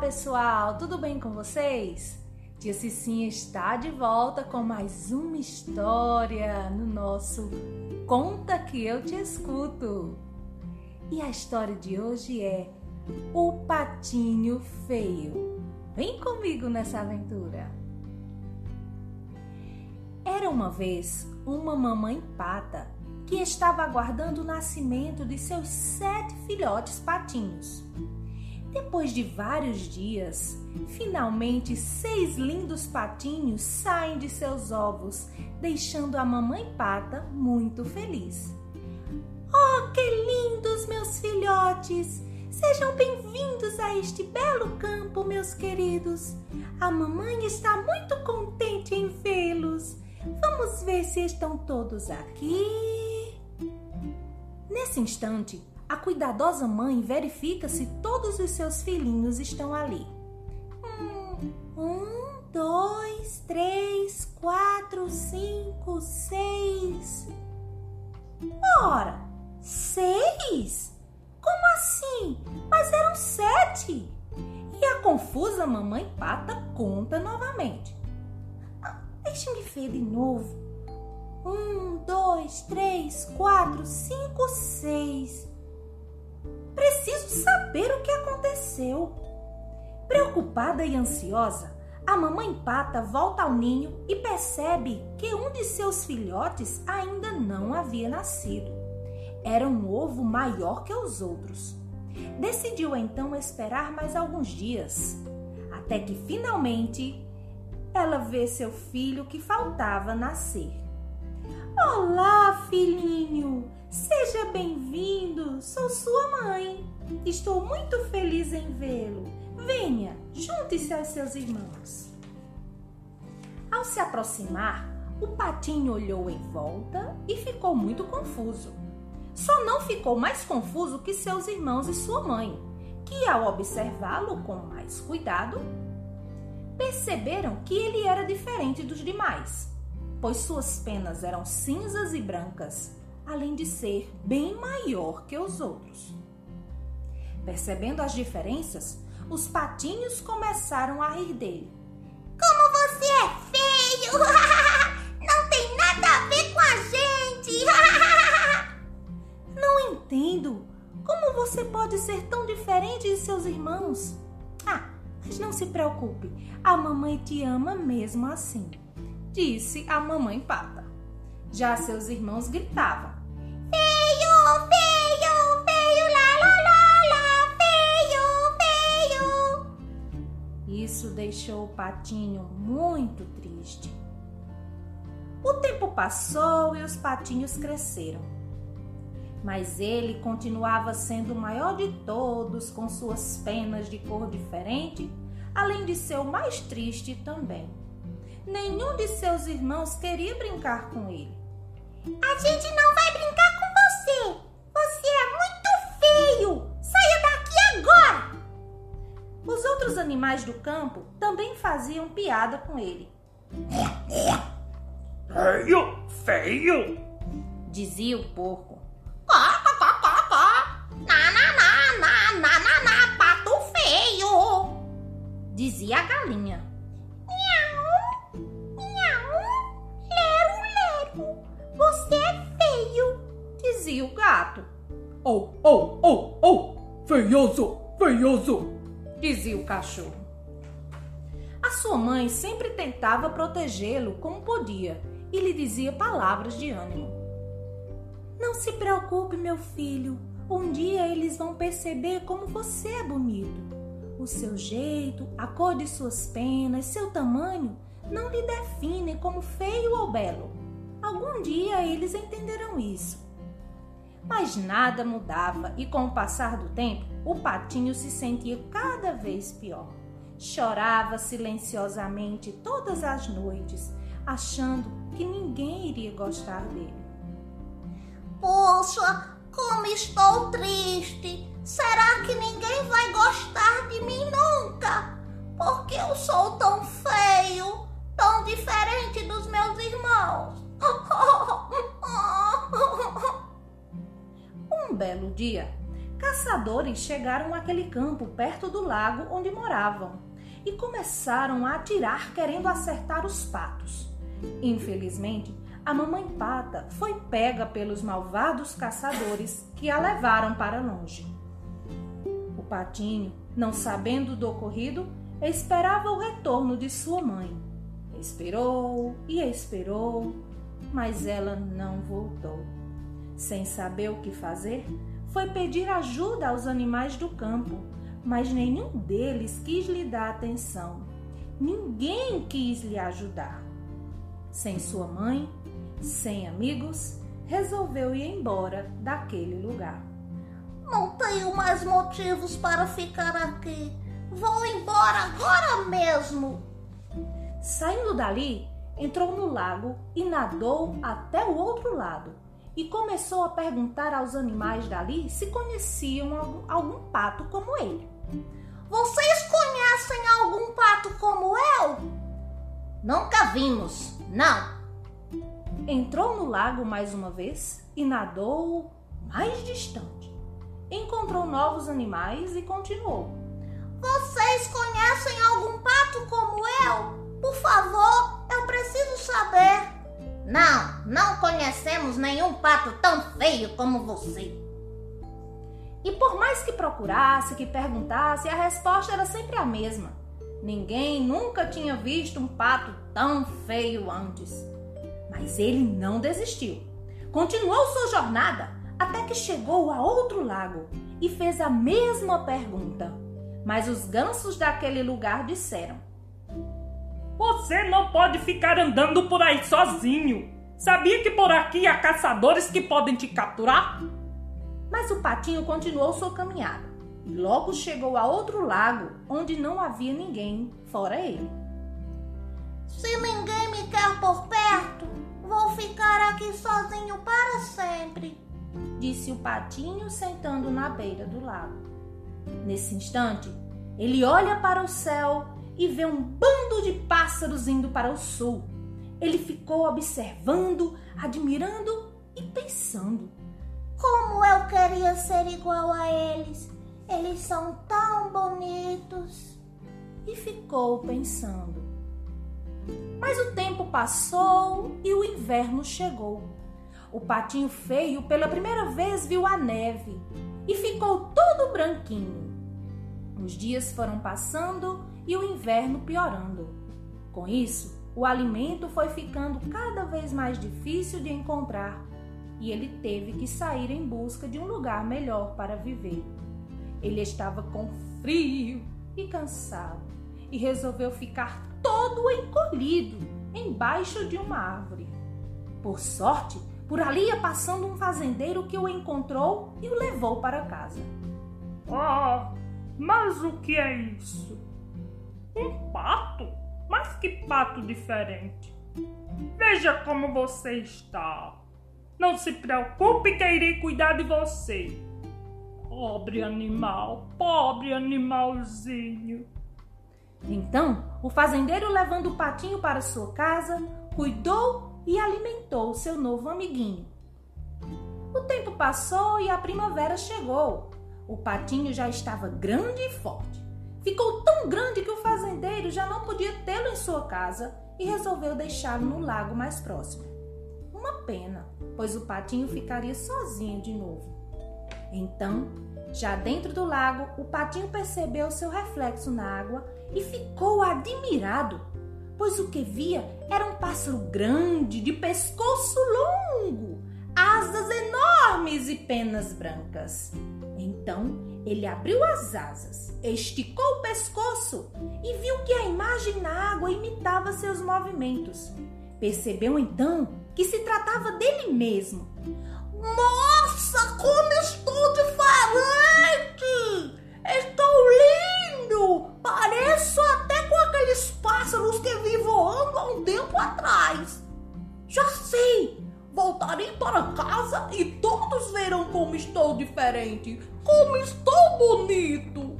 pessoal, tudo bem com vocês? Tia Cicinha está de volta com mais uma história no nosso Conta que eu te escuto. E a história de hoje é O Patinho Feio. Vem comigo nessa aventura. Era uma vez uma mamãe pata que estava aguardando o nascimento de seus sete filhotes patinhos. Depois de vários dias, finalmente seis lindos patinhos saem de seus ovos, deixando a mamãe pata muito feliz. Oh, que lindos meus filhotes! Sejam bem-vindos a este belo campo, meus queridos. A mamãe está muito contente em vê-los. Vamos ver se estão todos aqui. Nesse instante, a cuidadosa mãe verifica se todos os seus filhinhos estão ali. Um, dois, três, quatro, cinco, seis. Ora, seis? Como assim? Mas eram sete. E a confusa mamãe pata conta novamente. Ah, Deixe-me ver de novo. Um, dois, três, quatro, cinco, seis. Preciso saber o que aconteceu. Preocupada e ansiosa, a mamãe pata volta ao ninho e percebe que um de seus filhotes ainda não havia nascido. Era um ovo maior que os outros. Decidiu então esperar mais alguns dias, até que finalmente ela vê seu filho que faltava nascer. Olá, filhinho! Seja bem-vindo! Sou sua mãe. Estou muito feliz em vê-lo. Venha, junte-se aos seus irmãos. Ao se aproximar, o patinho olhou em volta e ficou muito confuso. Só não ficou mais confuso que seus irmãos e sua mãe, que ao observá-lo com mais cuidado, perceberam que ele era diferente dos demais, pois suas penas eram cinzas e brancas, além de ser bem maior que os outros. Percebendo as diferenças, os patinhos começaram a rir dele. Como você é feio! Não tem nada a ver com a gente! Não entendo. Como você pode ser tão diferente de seus irmãos? Ah, mas não se preocupe. A mamãe te ama mesmo assim, disse a mamãe pata. Já seus irmãos gritavam: Feio, feio, feio, lá, lá, lá, lá, feio, feio! Isso deixou o patinho muito triste. O tempo passou e os patinhos cresceram. Mas ele continuava sendo o maior de todos, com suas penas de cor diferente, além de ser o mais triste também. Nenhum de seus irmãos queria brincar com ele. A gente não vai brincar com você! Você é muito feio! Saia daqui agora! Os outros animais do campo também faziam piada com ele. Feio, feio. Dizia o porco. Na, na, na, na, na, na, pato feio! Dizia a galinha. Você é feio! Dizia o gato. Oh, oh, oh, oh. Feioso, feioso. Dizia o cachorro. A sua mãe sempre tentava protegê-lo como podia e lhe dizia palavras de ânimo. Não se preocupe, meu filho. Um dia eles vão perceber como você é bonito. O seu jeito, a cor de suas penas, seu tamanho não lhe definem como feio ou belo. Algum dia eles entenderão isso. Mas nada mudava e com o passar do tempo, o patinho se sentia cada vez pior. Chorava silenciosamente todas as noites, achando que ninguém iria gostar dele. Poxa, como estou triste! Será que ninguém vai gostar de mim nunca? Porque eu sou tão feio, tão diferente dos meus irmãos. Um belo dia, caçadores chegaram àquele campo perto do lago onde moravam e começaram a atirar querendo acertar os patos. Infelizmente, a mamãe pata foi pega pelos malvados caçadores que a levaram para longe. O patinho, não sabendo do ocorrido, esperava o retorno de sua mãe. Esperou e esperou, mas ela não voltou. Sem saber o que fazer, foi pedir ajuda aos animais do campo, mas nenhum deles quis lhe dar atenção. Ninguém quis lhe ajudar. Sem sua mãe, sem amigos, resolveu ir embora daquele lugar. Não tenho mais motivos para ficar aqui. Vou embora agora mesmo. Saindo dali, entrou no lago e nadou até o outro lado e começou a perguntar aos animais dali se conheciam algum, algum pato como ele. Vocês conhecem algum pato como eu? Nunca vimos, não. Entrou no lago mais uma vez e nadou mais distante. Encontrou novos animais e continuou. Vocês conhecem algum pato como eu? Por favor, preciso saber. Não, não conhecemos nenhum pato tão feio como você. E por mais que procurasse, que perguntasse, a resposta era sempre a mesma. Ninguém nunca tinha visto um pato tão feio antes. Mas ele não desistiu. Continuou sua jornada até que chegou a outro lago e fez a mesma pergunta. Mas os gansos daquele lugar disseram: Você não pode ficar andando por aí sozinho. Sabia que por aqui há caçadores que podem te capturar? Mas o patinho continuou sua caminhada e logo chegou a outro lago onde não havia ninguém fora ele. Se ninguém me quer por perto, vou ficar aqui sozinho para sempre, disse o patinho sentando na beira do lago. Nesse instante, ele olha para o céu e vê um bando de pássaros indo para o sul. Ele ficou observando, admirando e pensando. Como eu queria ser igual a eles! Eles são tão bonitos! E ficou pensando. Mas o tempo passou e o inverno chegou. O patinho feio pela primeira vez viu a neve e ficou todo branquinho. Os dias foram passando e o inverno piorando. Com isso, o alimento foi ficando cada vez mais difícil de encontrar e ele teve que sair em busca de um lugar melhor para viver. Ele estava com frio e cansado e resolveu ficar todo encolhido embaixo de uma árvore. Por sorte, por ali ia passando um fazendeiro que o encontrou e o levou para casa. Ah, mas o que é isso? Que pato diferente! Veja como você está. Não se preocupe que irei cuidar de você. Pobre animal, pobre animalzinho. Então, o fazendeiro, levando o patinho para sua casa, cuidou e alimentou seu novo amiguinho. O tempo passou e a primavera chegou. O patinho já estava grande e forte. Ficou tão grande que o fazendeiro já não podia tê-lo em sua casa e resolveu deixá-lo no lago mais próximo. Uma pena, pois o patinho ficaria sozinho de novo. Então, já dentro do lago, o patinho percebeu seu reflexo na água e ficou admirado, pois o que via era um pássaro grande, de pescoço longo, asas enormes e penas brancas. Então ele abriu as asas, esticou o pescoço e viu que a imagem na água imitava seus movimentos. Percebeu então que se tratava dele mesmo. Nossa, como estou diferente! Estou lindo! Pareço até com aqueles pássaros que vi voando há um tempo atrás. Já sei! Voltarei para casa e todos verão como estou diferente, como estou bonito.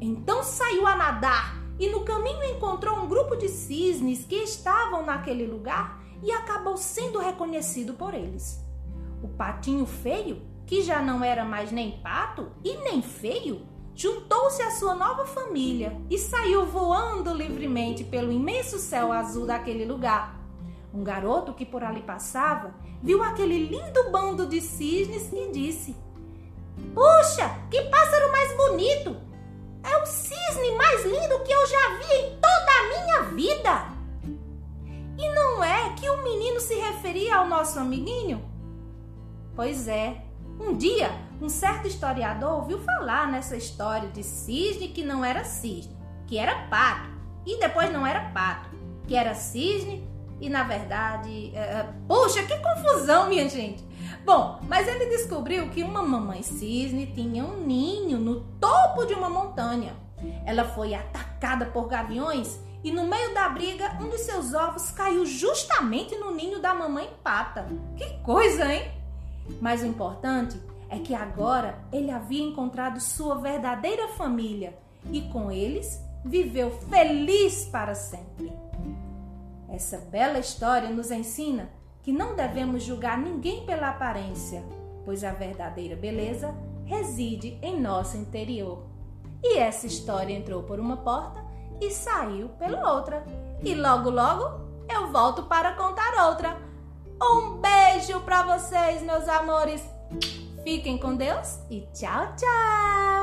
Então saiu a nadar e no caminho encontrou um grupo de cisnes que estavam naquele lugar e acabou sendo reconhecido por eles. O patinho feio que já não era mais nem pato e nem feio, juntou-se à sua nova família e saiu voando livremente pelo imenso céu azul daquele lugar. Um garoto que por ali passava viu aquele lindo bando de cisnes e disse: Puxa, que pássaro mais bonito! É o cisne mais lindo que eu já vi em toda a minha vida! E não é que o menino se referia ao nosso amiguinho? Pois é, um dia um certo historiador ouviu falar nessa história de cisne que não era cisne, que era pato, e depois não era pato, que era cisne e na verdade. Uh, puxa, que confusão, minha gente! Bom, mas ele descobriu que uma mamãe cisne tinha um ninho no topo de uma montanha. Ela foi atacada por gaviões e no meio da briga, um dos seus ovos caiu justamente no ninho da mamãe pata. Que coisa, hein? Mas o importante é que agora ele havia encontrado sua verdadeira família e com eles viveu feliz para sempre. Essa bela história nos ensina que não devemos julgar ninguém pela aparência, pois a verdadeira beleza reside em nosso interior. E essa história entrou por uma porta e saiu pela outra. E logo, logo eu volto para contar outra. Um beijo para vocês, meus amores. Fiquem com Deus e tchau, tchau!